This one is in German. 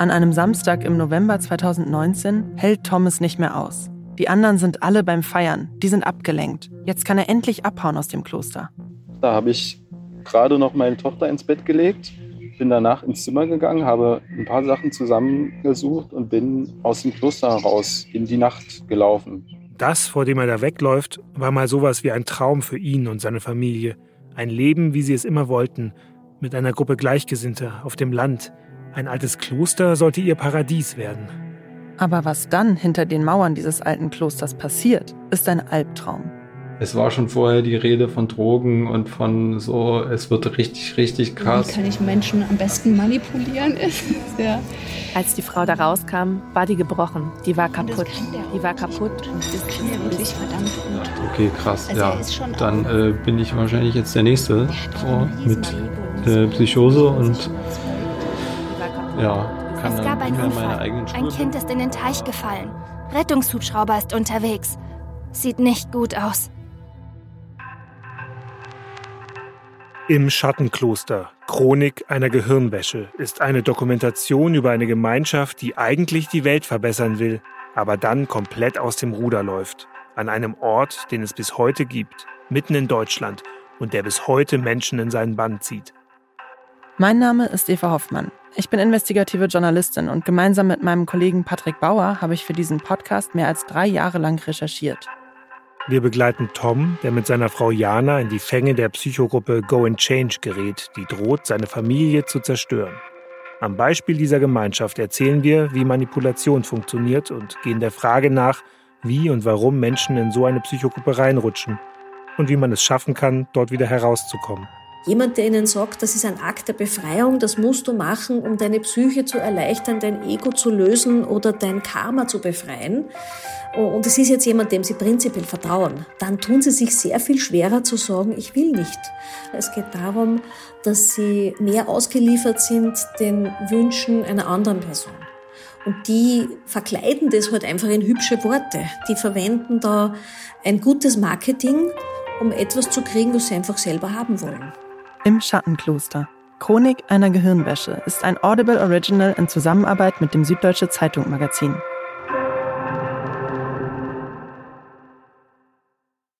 An einem Samstag im November 2019 hält Thomas nicht mehr aus. Die anderen sind alle beim Feiern, die sind abgelenkt. Jetzt kann er endlich abhauen aus dem Kloster. Da habe ich gerade noch meine Tochter ins Bett gelegt, bin danach ins Zimmer gegangen, habe ein paar Sachen zusammengesucht und bin aus dem Kloster heraus in die Nacht gelaufen. Das, vor dem er da wegläuft, war mal sowas wie ein Traum für ihn und seine Familie. Ein Leben, wie sie es immer wollten, mit einer Gruppe Gleichgesinnter auf dem Land. Ein altes Kloster sollte ihr Paradies werden. Aber was dann hinter den Mauern dieses alten Klosters passiert, ist ein Albtraum. Es war schon vorher die Rede von Drogen und von so, es wird richtig, richtig krass. Wie kann ich Menschen am besten manipulieren? ja. Als die Frau da rauskam, war die gebrochen. Die war kaputt. Die war kaputt das kann er wirklich verdammt gut. Okay, krass, also ja. Dann äh, bin ich wahrscheinlich jetzt der Nächste so, mit äh, Psychose und ja, kann es gab einen Unfall. Ein Kind ist in den Teich gefallen. Rettungshubschrauber ist unterwegs. Sieht nicht gut aus. Im Schattenkloster Chronik einer Gehirnwäsche ist eine Dokumentation über eine Gemeinschaft, die eigentlich die Welt verbessern will, aber dann komplett aus dem Ruder läuft. An einem Ort, den es bis heute gibt, mitten in Deutschland und der bis heute Menschen in seinen Bann zieht. Mein Name ist Eva Hoffmann. Ich bin investigative Journalistin und gemeinsam mit meinem Kollegen Patrick Bauer habe ich für diesen Podcast mehr als drei Jahre lang recherchiert. Wir begleiten Tom, der mit seiner Frau Jana in die Fänge der Psychogruppe Go and Change gerät, die droht, seine Familie zu zerstören. Am Beispiel dieser Gemeinschaft erzählen wir, wie Manipulation funktioniert und gehen der Frage nach, wie und warum Menschen in so eine Psychogruppe reinrutschen und wie man es schaffen kann, dort wieder herauszukommen. Jemand, der ihnen sagt, das ist ein Akt der Befreiung, das musst du machen, um deine Psyche zu erleichtern, dein Ego zu lösen oder dein Karma zu befreien. Und es ist jetzt jemand, dem sie prinzipiell vertrauen. Dann tun sie sich sehr viel schwerer zu sagen, ich will nicht. Es geht darum, dass sie mehr ausgeliefert sind den Wünschen einer anderen Person. Und die verkleiden das halt einfach in hübsche Worte. Die verwenden da ein gutes Marketing, um etwas zu kriegen, was sie einfach selber haben wollen. Im Schattenkloster. Chronik einer Gehirnwäsche ist ein Audible Original in Zusammenarbeit mit dem Süddeutsche Zeitung Magazin.